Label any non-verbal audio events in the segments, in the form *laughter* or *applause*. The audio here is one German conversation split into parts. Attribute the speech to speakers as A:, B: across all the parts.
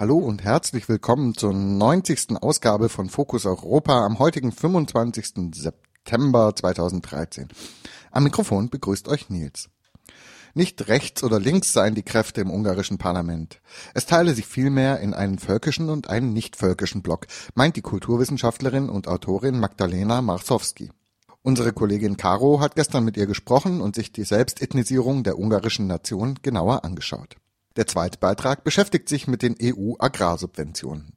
A: Hallo und herzlich willkommen zur 90. Ausgabe von Fokus Europa am heutigen 25. September 2013. Am Mikrofon begrüßt euch Nils. Nicht rechts oder links seien die Kräfte im ungarischen Parlament. Es teile sich vielmehr in einen völkischen und einen nicht völkischen Block, meint die Kulturwissenschaftlerin und Autorin Magdalena Marsowski. Unsere Kollegin Caro hat gestern mit ihr gesprochen und sich die Selbstethnisierung der ungarischen Nation genauer angeschaut. Der zweite Beitrag beschäftigt sich mit den EU-Agrarsubventionen.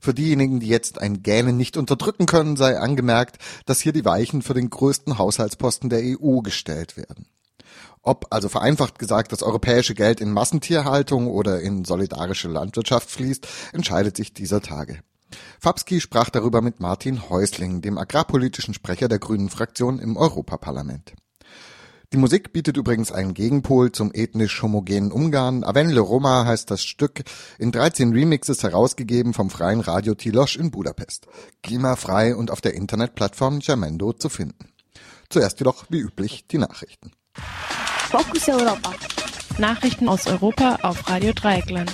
A: Für diejenigen, die jetzt ein Gähnen nicht unterdrücken können, sei angemerkt, dass hier die Weichen für den größten Haushaltsposten der EU gestellt werden. Ob, also vereinfacht gesagt, das europäische Geld in Massentierhaltung oder in solidarische Landwirtschaft fließt, entscheidet sich dieser Tage. Fabski sprach darüber mit Martin Häusling, dem agrarpolitischen Sprecher der Grünen Fraktion im Europaparlament. Die Musik bietet übrigens einen Gegenpol zum ethnisch homogenen Ungarn. Avenle Roma heißt das Stück, in 13 Remixes herausgegeben vom freien Radio Tilos in Budapest. Klimafrei und auf der Internetplattform Jamendo zu finden. Zuerst jedoch, wie üblich, die Nachrichten.
B: Focus Europa.
C: Nachrichten aus Europa auf Radio Dreieckland.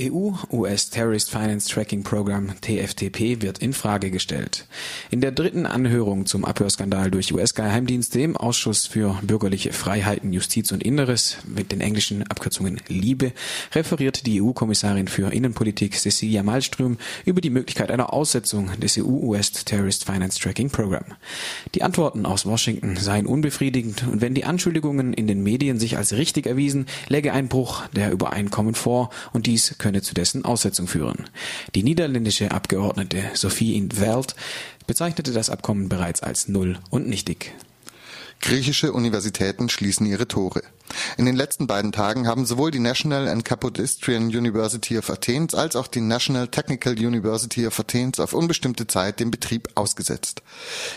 D: EU-US Terrorist Finance Tracking Program TFTP wird in Frage gestellt. In der dritten Anhörung zum Abhörskandal durch US-Geheimdienste im Ausschuss für bürgerliche Freiheiten, Justiz und Inneres mit den englischen Abkürzungen LIBE referiert die EU-Kommissarin für Innenpolitik Cecilia Malmström über die Möglichkeit einer Aussetzung des EU-US Terrorist Finance Tracking Program. Die Antworten aus Washington seien unbefriedigend und wenn die Anschuldigungen in den Medien sich als richtig erwiesen, läge ein Bruch der Übereinkommen vor und dies könne zu dessen Aussetzung führen. Die niederländische Abgeordnete Sophie in Welt bezeichnete das Abkommen bereits als null und nichtig.
A: Griechische Universitäten schließen ihre Tore. In den letzten beiden Tagen haben sowohl die National and Kapodistrian University of Athens als auch die National Technical University of Athens auf unbestimmte Zeit den Betrieb ausgesetzt.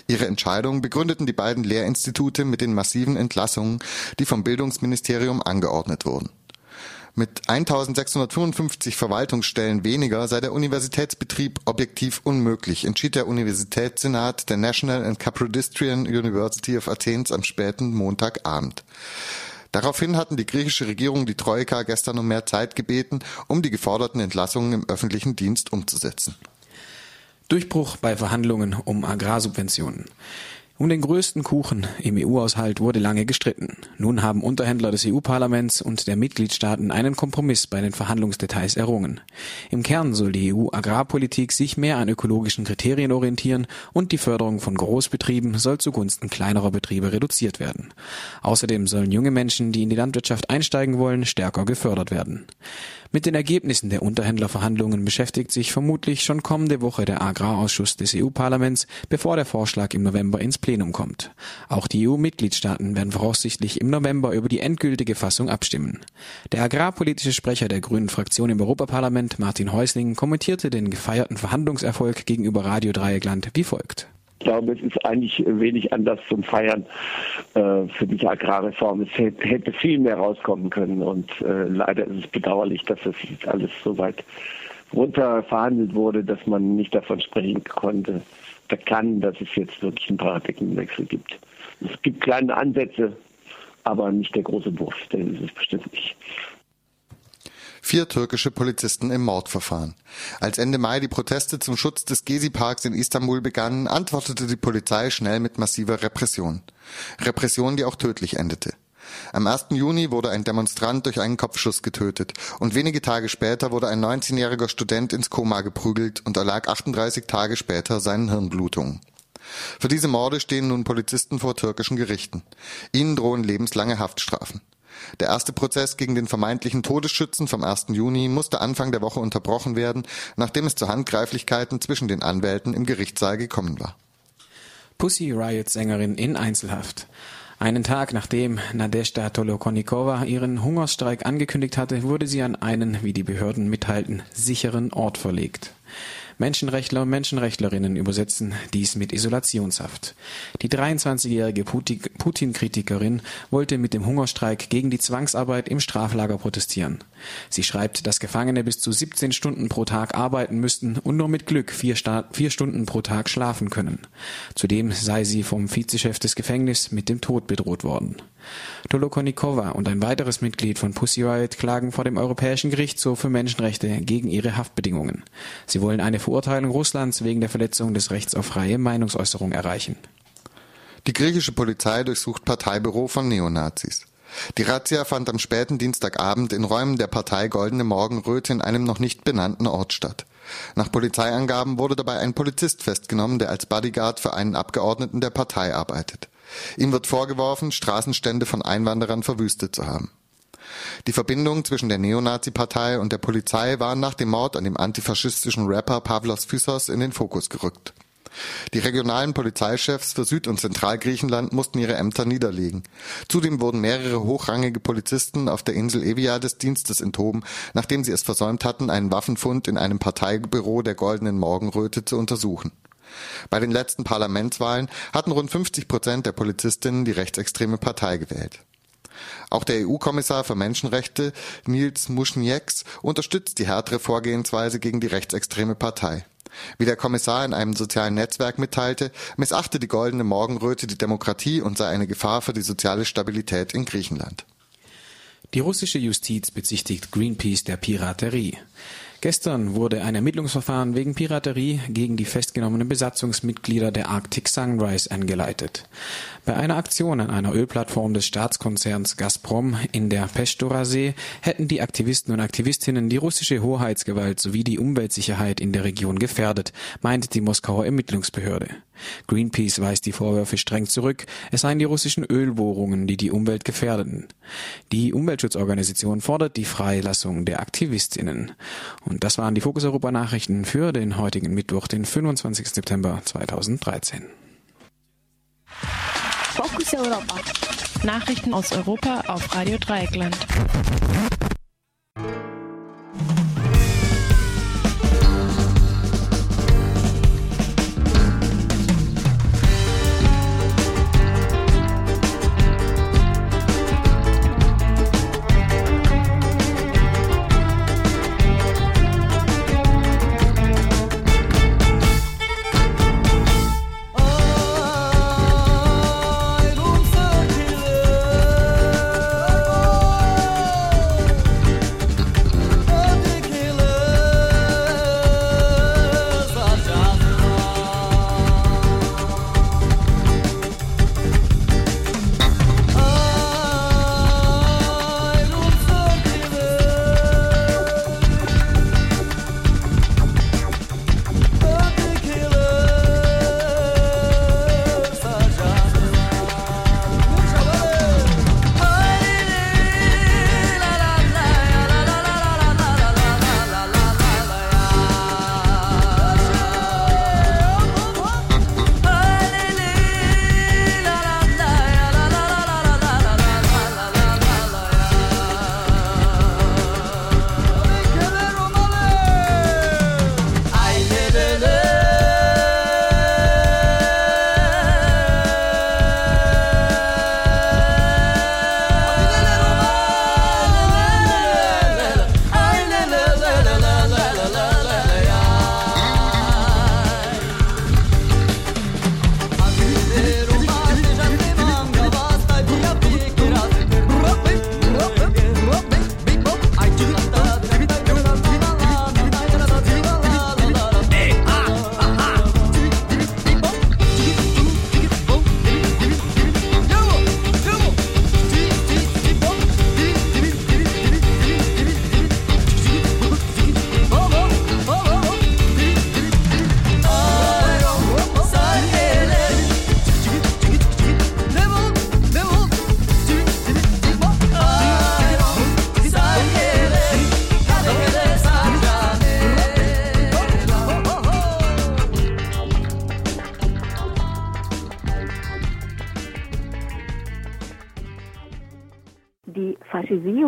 A: Ihre Entscheidung begründeten die beiden Lehrinstitute mit den massiven Entlassungen, die vom Bildungsministerium angeordnet wurden. Mit 1655 Verwaltungsstellen weniger sei der Universitätsbetrieb objektiv unmöglich, entschied der Universitätssenat der National and Kapodistrian University of Athens am späten Montagabend. Daraufhin hatten die griechische Regierung die Troika gestern um mehr Zeit gebeten, um die geforderten Entlassungen im öffentlichen Dienst umzusetzen.
D: Durchbruch bei Verhandlungen um Agrarsubventionen. Um den größten Kuchen im EU-Haushalt wurde lange gestritten. Nun haben Unterhändler des EU-Parlaments und der Mitgliedstaaten einen Kompromiss bei den Verhandlungsdetails errungen. Im Kern soll die EU-Agrarpolitik sich mehr an ökologischen Kriterien orientieren und die Förderung von Großbetrieben soll zugunsten kleinerer Betriebe reduziert werden. Außerdem sollen junge Menschen, die in die Landwirtschaft einsteigen wollen, stärker gefördert werden. Mit den Ergebnissen der Unterhändlerverhandlungen beschäftigt sich vermutlich schon kommende Woche der Agrarausschuss des EU-Parlaments, bevor der Vorschlag im November ins Plenum kommt. Auch die EU-Mitgliedstaaten werden voraussichtlich im November über die endgültige Fassung abstimmen. Der agrarpolitische Sprecher der Grünen Fraktion im Europaparlament, Martin Häusling, kommentierte den gefeierten Verhandlungserfolg gegenüber Radio Dreieckland wie folgt.
E: Ich glaube, es ist eigentlich wenig anders zum Feiern äh, für diese Agrarreform. Es hätte, hätte, viel mehr rauskommen können und äh, leider ist es bedauerlich, dass das alles so weit runter verhandelt wurde, dass man nicht davon sprechen konnte, da kann, dass es jetzt wirklich ein Paradigmenwechsel gibt. Es gibt kleine Ansätze, aber nicht der große Wurf, denn ist es bestimmt nicht.
A: Vier türkische Polizisten im Mordverfahren. Als Ende Mai die Proteste zum Schutz des Gezi-Parks in Istanbul begannen, antwortete die Polizei schnell mit massiver Repression. Repression, die auch tödlich endete. Am 1. Juni wurde ein Demonstrant durch einen Kopfschuss getötet und wenige Tage später wurde ein 19-jähriger Student ins Koma geprügelt und erlag 38 Tage später seinen Hirnblutungen. Für diese Morde stehen nun Polizisten vor türkischen Gerichten. Ihnen drohen lebenslange Haftstrafen. Der erste Prozess gegen den vermeintlichen Todesschützen vom 1. Juni musste Anfang der Woche unterbrochen werden, nachdem es zu Handgreiflichkeiten zwischen den Anwälten im Gerichtssaal gekommen war.
D: Pussy Riot Sängerin in Einzelhaft. Einen Tag nachdem Nadezhda Tolokonikova ihren Hungerstreik angekündigt hatte, wurde sie an einen, wie die Behörden mitteilten, sicheren Ort verlegt. Menschenrechtler und Menschenrechtlerinnen übersetzen dies mit Isolationshaft. Die 23-jährige Putin-Kritikerin wollte mit dem Hungerstreik gegen die Zwangsarbeit im Straflager protestieren. Sie schreibt, dass Gefangene bis zu 17 Stunden pro Tag arbeiten müssten und nur mit Glück vier, vier Stunden pro Tag schlafen können. Zudem sei sie vom Vizechef des Gefängnisses mit dem Tod bedroht worden. Tolokonikova und ein weiteres Mitglied von Pussy Riot klagen vor dem Europäischen Gerichtshof für Menschenrechte gegen ihre Haftbedingungen. Sie wollen eine Verurteilung Russlands wegen der Verletzung des Rechts auf freie Meinungsäußerung erreichen.
A: Die griechische Polizei durchsucht Parteibüro von Neonazis. Die Razzia fand am späten Dienstagabend in Räumen der Partei Goldene Morgenröte in einem noch nicht benannten Ort statt. Nach Polizeiangaben wurde dabei ein Polizist festgenommen, der als Bodyguard für einen Abgeordneten der Partei arbeitet. Ihm wird vorgeworfen, Straßenstände von Einwanderern verwüstet zu haben. Die Verbindung zwischen der Neonazi-Partei und der Polizei waren nach dem Mord an dem antifaschistischen Rapper Pavlos Physos in den Fokus gerückt. Die regionalen Polizeichefs für Süd- und Zentralgriechenland mussten ihre Ämter niederlegen. Zudem wurden mehrere hochrangige Polizisten auf der Insel Evia des Dienstes enthoben, nachdem sie es versäumt hatten, einen Waffenfund in einem Parteibüro der Goldenen Morgenröte zu untersuchen. Bei den letzten Parlamentswahlen hatten rund 50 Prozent der Polizistinnen die rechtsextreme Partei gewählt. Auch der EU-Kommissar für Menschenrechte Nils Muschnieks unterstützt die härtere Vorgehensweise gegen die rechtsextreme Partei. Wie der Kommissar in einem sozialen Netzwerk mitteilte, missachte die Goldene Morgenröte die Demokratie und sei eine Gefahr für die soziale Stabilität in Griechenland.
D: Die russische Justiz bezichtigt Greenpeace der Piraterie. Gestern wurde ein Ermittlungsverfahren wegen Piraterie gegen die festgenommenen Besatzungsmitglieder der Arctic Sunrise eingeleitet. Bei einer Aktion an einer Ölplattform des Staatskonzerns Gazprom in der Pestora-See hätten die Aktivisten und Aktivistinnen die russische Hoheitsgewalt sowie die Umweltsicherheit in der Region gefährdet, meinte die Moskauer Ermittlungsbehörde. Greenpeace weist die Vorwürfe streng zurück, es seien die russischen Ölbohrungen, die die Umwelt gefährdeten. Die Umweltschutzorganisation fordert die Freilassung der Aktivistinnen. Und das waren die Fokus Europa Nachrichten für den heutigen Mittwoch, den 25. September 2013.
B: Fokus Europa.
C: Nachrichten aus Europa auf Radio Dreieckland.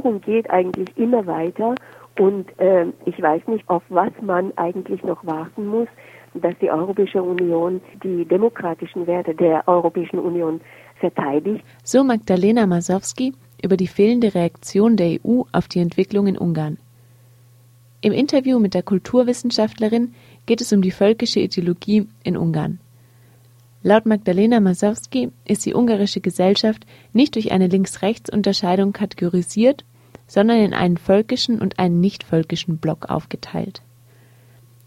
F: Faschisierung geht eigentlich immer weiter Und äh, ich weiß nicht, auf was man eigentlich noch warten muss, dass die Europäische Union die demokratischen Werte der Europäischen Union verteidigt.
C: So Magdalena Masowski über die fehlende Reaktion der EU auf die Entwicklung in Ungarn. Im Interview mit der Kulturwissenschaftlerin geht es um die völkische Ideologie in Ungarn. Laut Magdalena Masowski ist die ungarische Gesellschaft nicht durch eine Links-Rechts-Unterscheidung kategorisiert, sondern in einen völkischen und einen nicht-völkischen Block aufgeteilt.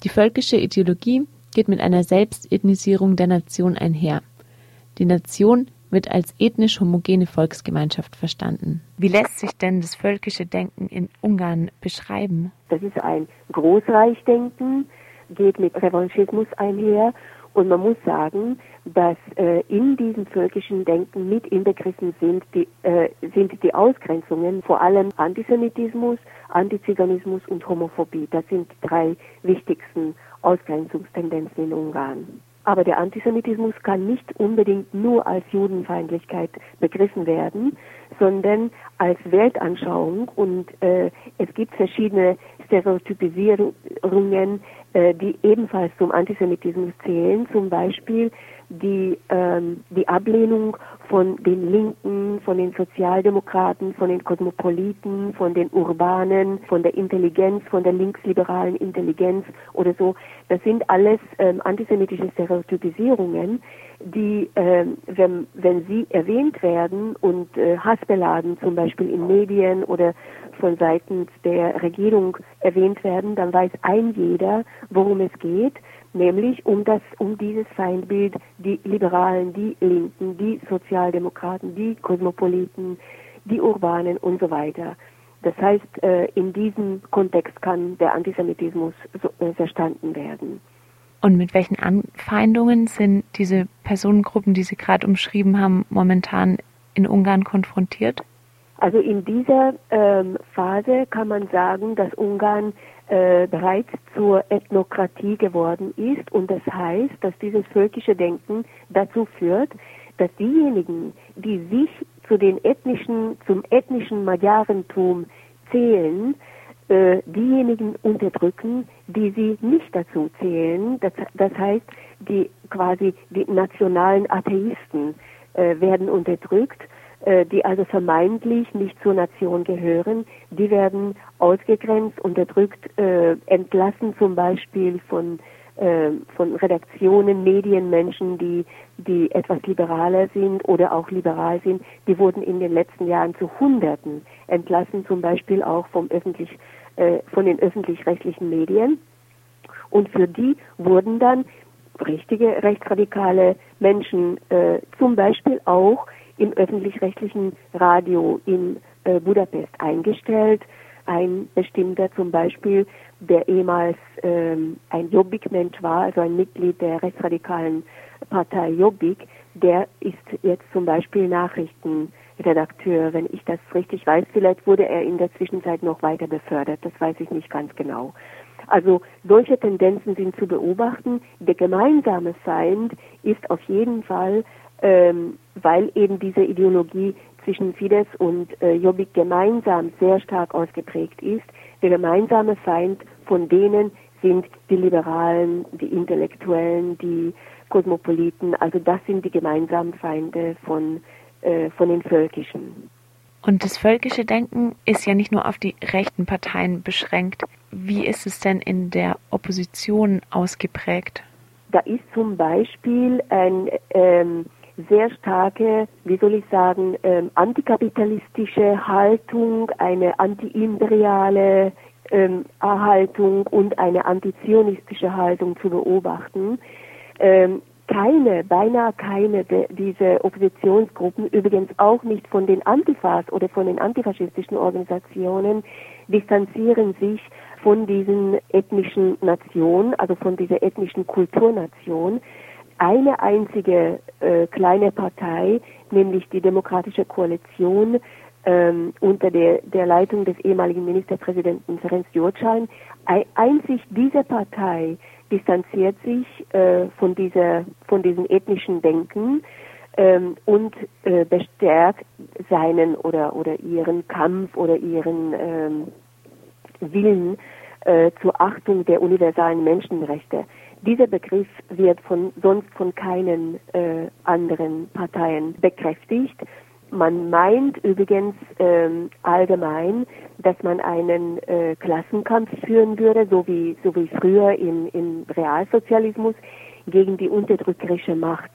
C: Die völkische Ideologie geht mit einer Selbstethnisierung der Nation einher. Die Nation wird als ethnisch homogene Volksgemeinschaft verstanden. Wie lässt sich denn das völkische Denken in Ungarn beschreiben?
F: Das ist ein Großreichdenken, geht mit Revanchismus einher und man muss sagen, dass äh, in diesem völkischen Denken mit inbegriffen sind die, äh, sind die Ausgrenzungen, vor allem Antisemitismus, Antiziganismus und Homophobie. Das sind die drei wichtigsten Ausgrenzungstendenzen in Ungarn. Aber der Antisemitismus kann nicht unbedingt nur als Judenfeindlichkeit begriffen werden, sondern als Weltanschauung und äh, es gibt verschiedene Stereotypisierungen, die ebenfalls zum Antisemitismus zählen, zum Beispiel die, ähm, die Ablehnung von den Linken, von den Sozialdemokraten, von den Kosmopoliten, von den Urbanen, von der Intelligenz, von der linksliberalen Intelligenz oder so. Das sind alles ähm, antisemitische Stereotypisierungen, die, ähm, wenn, wenn sie erwähnt werden und äh, hassbeladen, zum Beispiel in Medien oder von seitens der Regierung erwähnt werden, dann weiß ein jeder, worum es geht nämlich um das, um dieses Feindbild, die Liberalen, die Linken, die Sozialdemokraten, die Kosmopoliten, die Urbanen und so weiter. Das heißt, äh, in diesem Kontext kann der Antisemitismus äh, verstanden werden.
C: Und mit welchen Anfeindungen sind diese Personengruppen, die Sie gerade umschrieben haben, momentan in Ungarn konfrontiert?
F: Also in dieser ähm, Phase kann man sagen, dass Ungarn äh, bereits zur Ethnokratie geworden ist und das heißt, dass dieses völkische Denken dazu führt, dass diejenigen, die sich zu den ethnischen, zum ethnischen Magyarentum zählen, äh, diejenigen unterdrücken, die sie nicht dazu zählen. Das, das heißt, die quasi die nationalen Atheisten äh, werden unterdrückt die also vermeintlich nicht zur Nation gehören, die werden ausgegrenzt, unterdrückt, äh, entlassen zum Beispiel von äh, von Redaktionen, Medienmenschen, die, die etwas liberaler sind oder auch liberal sind, die wurden in den letzten Jahren zu Hunderten entlassen, zum Beispiel auch vom öffentlich, äh, von den öffentlich-rechtlichen Medien. Und für die wurden dann richtige rechtsradikale Menschen äh, zum Beispiel auch im öffentlich-rechtlichen Radio in äh, Budapest eingestellt. Ein bestimmter zum Beispiel, der ehemals ähm, ein Jobbik-Mensch war, also ein Mitglied der rechtsradikalen Partei Jobbik, der ist jetzt zum Beispiel Nachrichtenredakteur, wenn ich das richtig weiß. Vielleicht wurde er in der Zwischenzeit noch weiter befördert, das weiß ich nicht ganz genau. Also solche Tendenzen sind zu beobachten. Der gemeinsame Feind ist auf jeden Fall ähm, weil eben diese Ideologie zwischen Fidesz und äh, Jobbik gemeinsam sehr stark ausgeprägt ist. Der gemeinsame Feind von denen sind die Liberalen, die Intellektuellen, die Kosmopoliten. Also das sind die gemeinsamen Feinde von, äh, von den Völkischen.
C: Und das völkische Denken ist ja nicht nur auf die rechten Parteien beschränkt. Wie ist es denn in der Opposition ausgeprägt?
F: Da ist zum Beispiel ein ähm, sehr starke, wie soll ich sagen, ähm, antikapitalistische Haltung, eine antiimperiale ähm, Haltung und eine antizionistische Haltung zu beobachten. Ähm, keine, beinahe keine dieser Oppositionsgruppen, übrigens auch nicht von den Antifas oder von den antifaschistischen Organisationen, distanzieren sich von diesen ethnischen Nationen, also von dieser ethnischen Kulturnation, eine einzige äh, kleine Partei, nämlich die Demokratische Koalition ähm, unter der, der Leitung des ehemaligen Ministerpräsidenten Ferenc Gyurcsány, einzig diese Partei distanziert sich äh, von dieser von diesem ethnischen Denken ähm, und äh, bestärkt seinen oder oder ihren Kampf oder ihren ähm, Willen äh, zur Achtung der universalen Menschenrechte. Dieser Begriff wird von, sonst von keinen äh, anderen Parteien bekräftigt. Man meint übrigens ähm, allgemein, dass man einen äh, Klassenkampf führen würde, so wie, so wie früher im, im Realsozialismus, gegen die unterdrückerische Macht.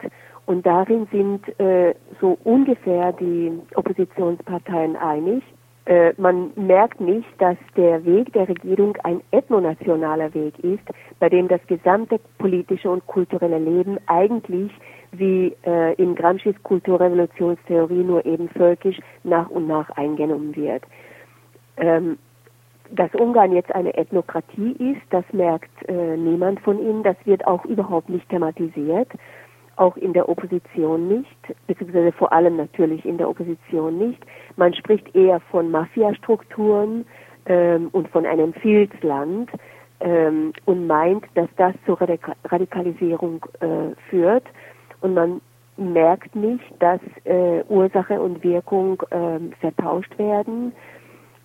F: Und darin sind äh, so ungefähr die Oppositionsparteien einig. Äh, man merkt nicht, dass der Weg der Regierung ein ethnonationaler Weg ist, bei dem das gesamte politische und kulturelle Leben eigentlich wie äh, in Gramsci's Kulturrevolutionstheorie nur eben völkisch nach und nach eingenommen wird. Ähm, dass Ungarn jetzt eine Ethnokratie ist, das merkt äh, niemand von ihnen. Das wird auch überhaupt nicht thematisiert, auch in der Opposition nicht, beziehungsweise vor allem natürlich in der Opposition nicht. Man spricht eher von Mafiastrukturen ähm, und von einem Filzland ähm, und meint, dass das zur Radikalisierung äh, führt. Und man merkt nicht, dass äh, Ursache und Wirkung äh, vertauscht werden,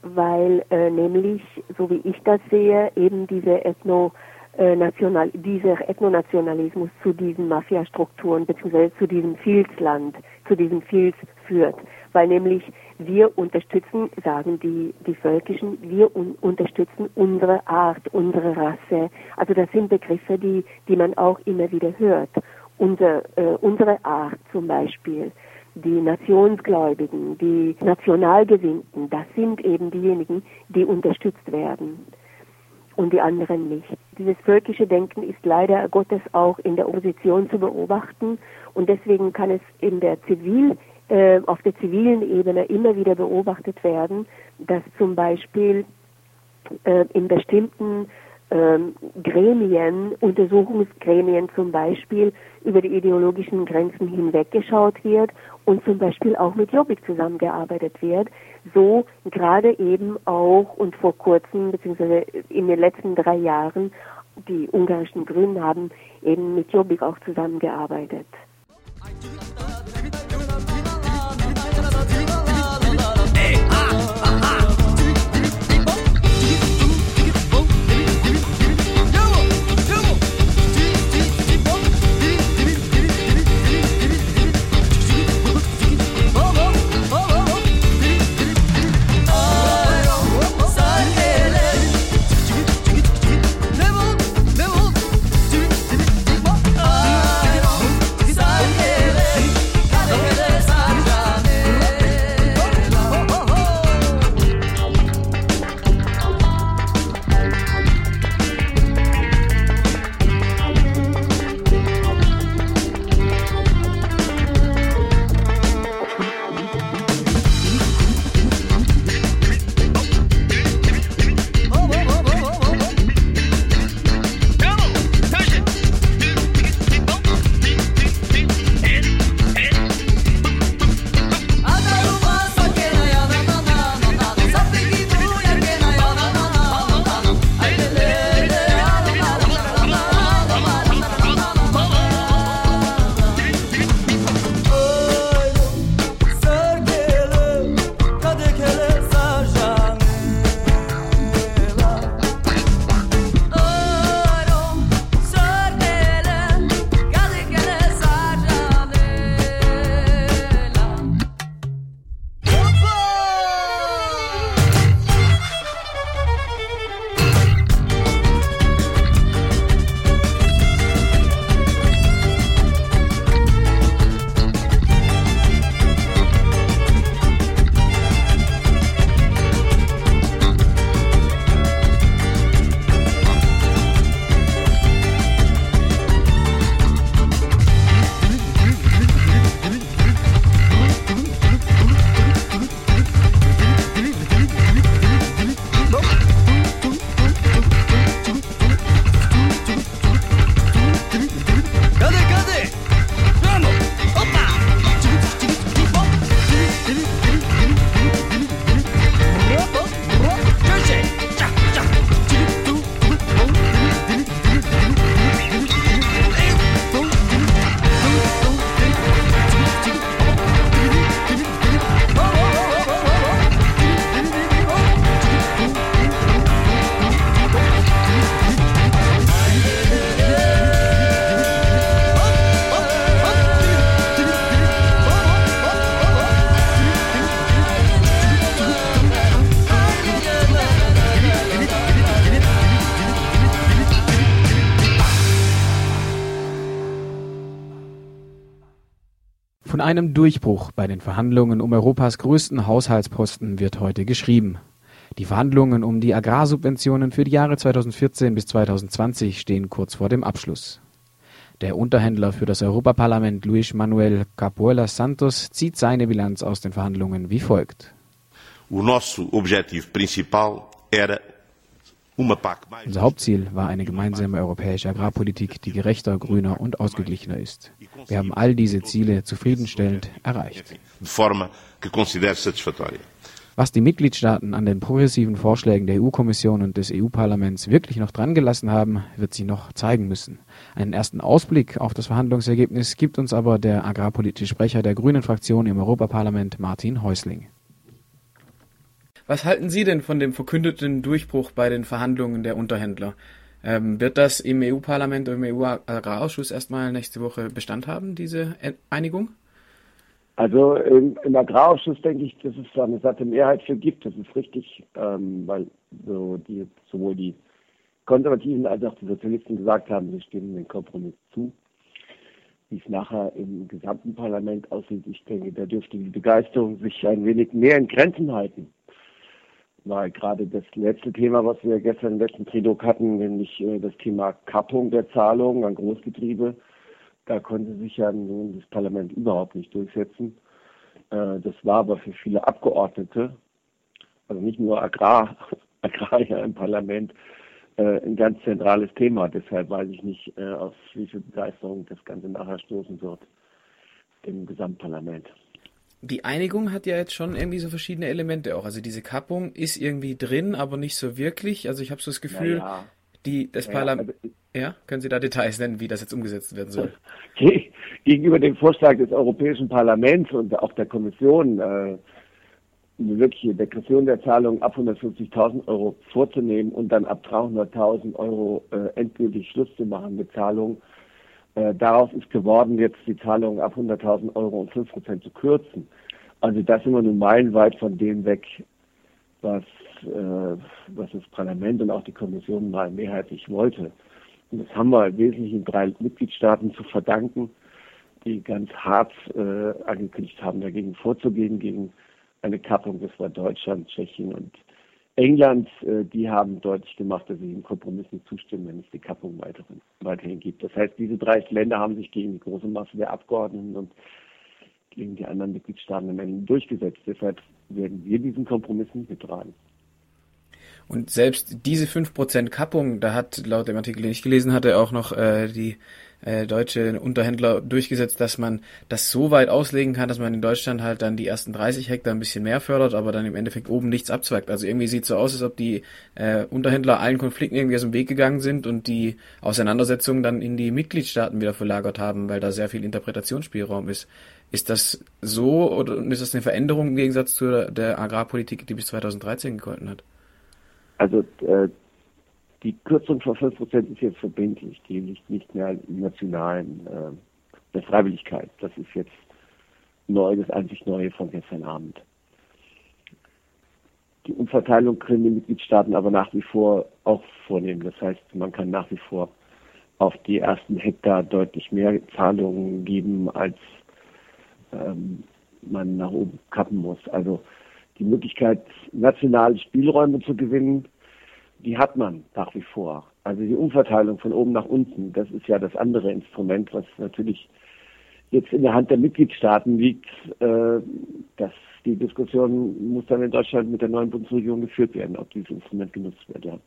F: weil äh, nämlich, so wie ich das sehe, eben diese Ethno äh, National, dieser Ethnonationalismus zu diesen Mafiastrukturen bzw. zu diesem Filzland, zu diesem Filz führt. Weil nämlich wir unterstützen, sagen die, die Völkischen, wir un unterstützen unsere Art, unsere Rasse. Also das sind Begriffe, die, die man auch immer wieder hört unser, äh, unsere Art zum Beispiel, die Nationsgläubigen, die Nationalgesinnten, das sind eben diejenigen, die unterstützt werden und die anderen nicht. Dieses völkische Denken ist leider Gottes auch in der Opposition zu beobachten und deswegen kann es in der Zivil, äh, auf der zivilen Ebene immer wieder beobachtet werden, dass zum Beispiel äh, in bestimmten ähm, Gremien, Untersuchungsgremien zum Beispiel, über die ideologischen Grenzen hinweggeschaut wird und zum Beispiel auch mit Jobbik zusammengearbeitet wird. So gerade eben auch und vor kurzem, beziehungsweise in den letzten drei Jahren, die ungarischen Grünen haben eben mit Jobbik auch zusammengearbeitet.
D: Einem Durchbruch bei den Verhandlungen um Europas größten Haushaltsposten wird heute geschrieben. Die Verhandlungen um die Agrarsubventionen für die Jahre 2014 bis 2020 stehen kurz vor dem Abschluss. Der Unterhändler für das Europaparlament Luis Manuel Capuela Santos zieht seine Bilanz aus den Verhandlungen wie folgt.
G: Unser
D: Hauptziel war eine gemeinsame europäische Agrarpolitik, die gerechter, grüner und ausgeglichener ist. Wir haben all diese Ziele zufriedenstellend erreicht. Was die Mitgliedstaaten an den progressiven Vorschlägen der EU-Kommission und des EU-Parlaments wirklich noch dran gelassen haben, wird sie noch zeigen müssen. Einen ersten Ausblick auf das Verhandlungsergebnis gibt uns aber der agrarpolitische Sprecher der Grünen Fraktion im Europaparlament, Martin Häusling. Was halten Sie denn von dem verkündeten Durchbruch bei den Verhandlungen der Unterhändler? Ähm, wird das im EU-Parlament und im EU-Agrarausschuss erstmal nächste Woche Bestand haben, diese Einigung?
E: Also im, im, Agrarausschuss denke ich, dass es da eine satte Mehrheit für gibt. Das ist richtig, ähm, weil so die, sowohl die Konservativen als auch die Sozialisten gesagt haben, sie stimmen dem Kompromiss zu. Wie es nachher im gesamten Parlament aussieht, ich denke, da dürfte die Begeisterung sich ein wenig mehr in Grenzen halten. Weil gerade das letzte Thema, was wir gestern im letzten Tridok hatten, nämlich äh, das Thema Kappung der Zahlungen an Großgetriebe, da konnte sich ja nun das Parlament überhaupt nicht durchsetzen. Äh, das war aber für viele Abgeordnete, also nicht nur Agrar, *laughs* Agrarier im Parlament, äh, ein ganz zentrales Thema. Deshalb weiß ich nicht, auf wie viel Begeisterung das Ganze nachher stoßen wird im Gesamtparlament.
D: Die Einigung hat ja jetzt schon irgendwie so verschiedene Elemente auch. Also diese Kappung ist irgendwie drin, aber nicht so wirklich. Also ich habe so das Gefühl, ja, die das ja, Parlament. Also ja, können Sie da Details nennen, wie das jetzt umgesetzt werden soll? *laughs*
E: Gegenüber dem Vorschlag des Europäischen Parlaments und auch der Kommission äh, eine wirkliche Degression der Zahlungen ab 150.000 Euro vorzunehmen und dann ab 300.000 Euro äh, endgültig Schluss zu machen mit Zahlungen. Äh, daraus ist geworden, jetzt die Zahlungen ab 100.000 Euro um 5 Prozent zu kürzen. Also das sind wir nun meilenweit von dem weg, was, äh, was das Parlament und auch die Kommission mal mehrheitlich wollte. Und das haben wir im Wesentlichen drei Mitgliedstaaten zu verdanken, die ganz hart äh, angekündigt haben, dagegen vorzugehen, gegen eine Kappung. Das war Deutschland, Tschechien und England. Äh, die haben deutlich gemacht, dass sie dem Kompromiss nicht zustimmen, wenn es die Kappung weiterhin, weiterhin gibt. Das heißt, diese drei Länder haben sich gegen die große Masse der Abgeordneten und gegen die anderen Mitgliedstaaten am Ende durchgesetzt. Deshalb werden wir diesen Kompromiss nicht mittragen.
D: Und selbst diese 5% Kappung, da hat laut dem Artikel, den ich gelesen hatte, auch noch äh, die äh, deutsche Unterhändler durchgesetzt, dass man das so weit auslegen kann, dass man in Deutschland halt dann die ersten 30 Hektar ein bisschen mehr fördert, aber dann im Endeffekt oben nichts abzweigt. Also irgendwie sieht so aus, als ob die äh, Unterhändler allen Konflikten irgendwie aus dem Weg gegangen sind und die Auseinandersetzungen dann in die Mitgliedstaaten wieder verlagert haben, weil da sehr viel Interpretationsspielraum ist. Ist das so oder ist das eine Veränderung im Gegensatz zu der Agrarpolitik, die bis 2013 gegolten hat?
E: Also äh, die Kürzung von 5 Prozent ist jetzt verbindlich, die liegt nicht mehr im nationalen äh, der Freiwilligkeit. Das ist jetzt neu, das einzig Neue von gestern Abend. Die Umverteilung können die Mitgliedstaaten aber nach wie vor auch vornehmen. Das heißt, man kann nach wie vor auf die ersten Hektar deutlich mehr Zahlungen geben, als ähm, man nach oben kappen muss. Also die Möglichkeit, nationale Spielräume zu gewinnen, die hat man nach wie vor. Also die Umverteilung von oben nach unten, das ist ja das andere Instrument, was natürlich jetzt in der Hand der Mitgliedstaaten liegt. Äh, dass die Diskussion muss dann in Deutschland mit der neuen Bundesregierung geführt werden, ob dieses Instrument genutzt wird. Ja.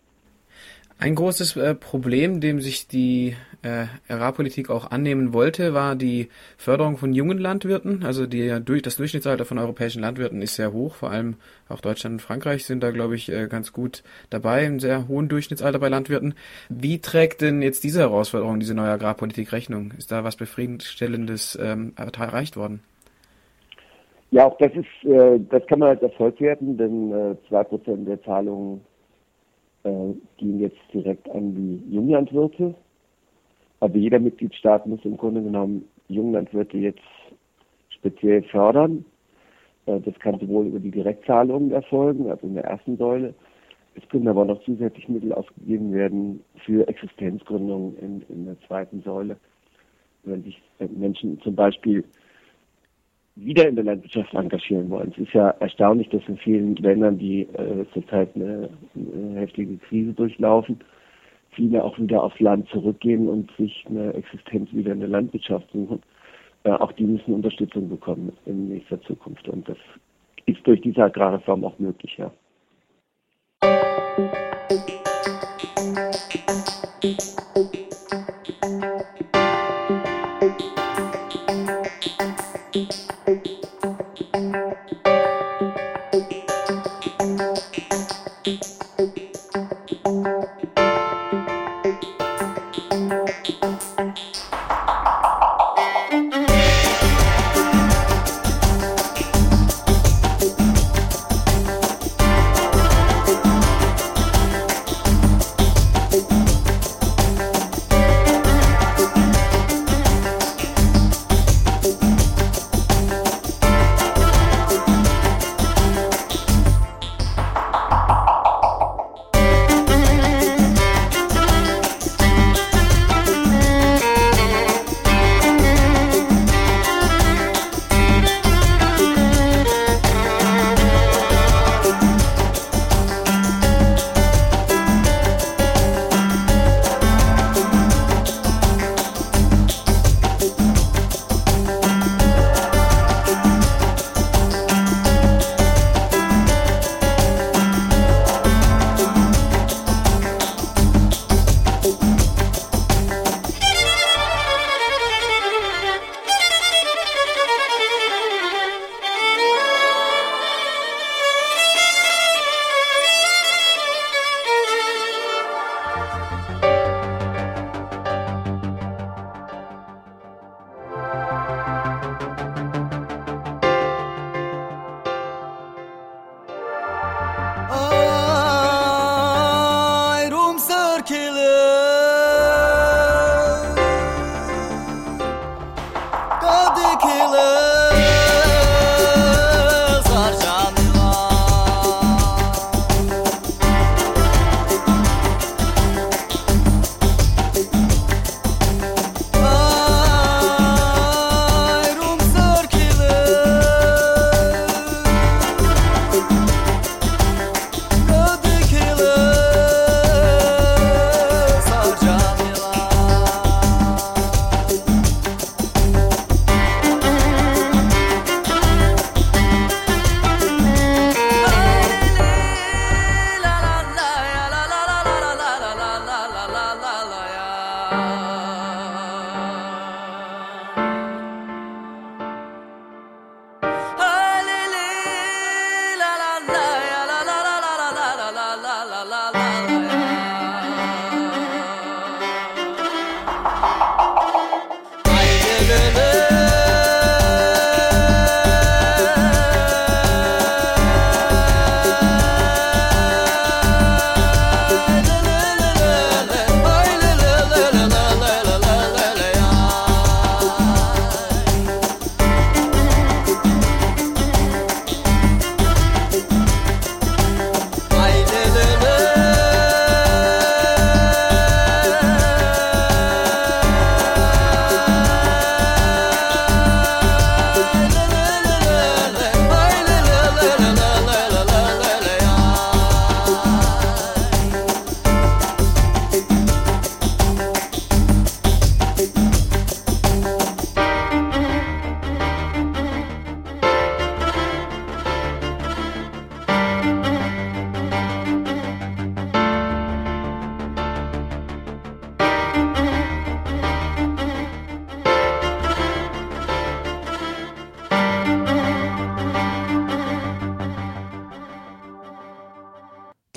D: Ein großes äh, Problem, dem sich die äh, Agrarpolitik auch annehmen wollte, war die Förderung von jungen Landwirten. Also die, durch, das Durchschnittsalter von europäischen Landwirten ist sehr hoch. Vor allem auch Deutschland und Frankreich sind da, glaube ich, äh, ganz gut dabei, im sehr hohen Durchschnittsalter bei Landwirten. Wie trägt denn jetzt diese Herausforderung, diese neue Agrarpolitik Rechnung? Ist da was Befriedigendes ähm, erreicht worden?
E: Ja, auch das ist, äh, das kann man als Erfolg werten, denn äh, zwei Prozent der Zahlungen äh, gehen jetzt direkt an die Junglandwirte. Aber jeder Mitgliedstaat muss im Grunde genommen Junglandwirte jetzt speziell fördern. Äh, das kann sowohl über die Direktzahlungen erfolgen, also in der ersten Säule. Es können aber noch zusätzlich Mittel ausgegeben werden für Existenzgründungen in, in der zweiten Säule. Wenn sich Menschen zum Beispiel
C: wieder in der Landwirtschaft engagieren wollen. Es ist ja erstaunlich, dass in vielen Ländern, die äh, zurzeit eine, eine heftige Krise durchlaufen, viele auch wieder aufs Land zurückgehen und sich eine Existenz wieder in der Landwirtschaft suchen. Äh, auch die müssen Unterstützung bekommen in nächster Zukunft. Und das ist durch diese Agrarreform auch möglich, ja.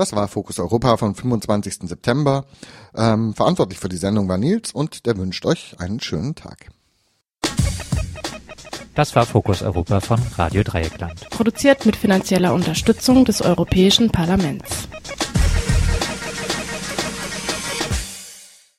A: Das war Fokus Europa vom 25. September. Ähm, verantwortlich für die Sendung war Nils und der wünscht euch einen schönen Tag.
G: Das war Fokus Europa von Radio Dreieckland.
H: Produziert mit finanzieller Unterstützung des Europäischen Parlaments.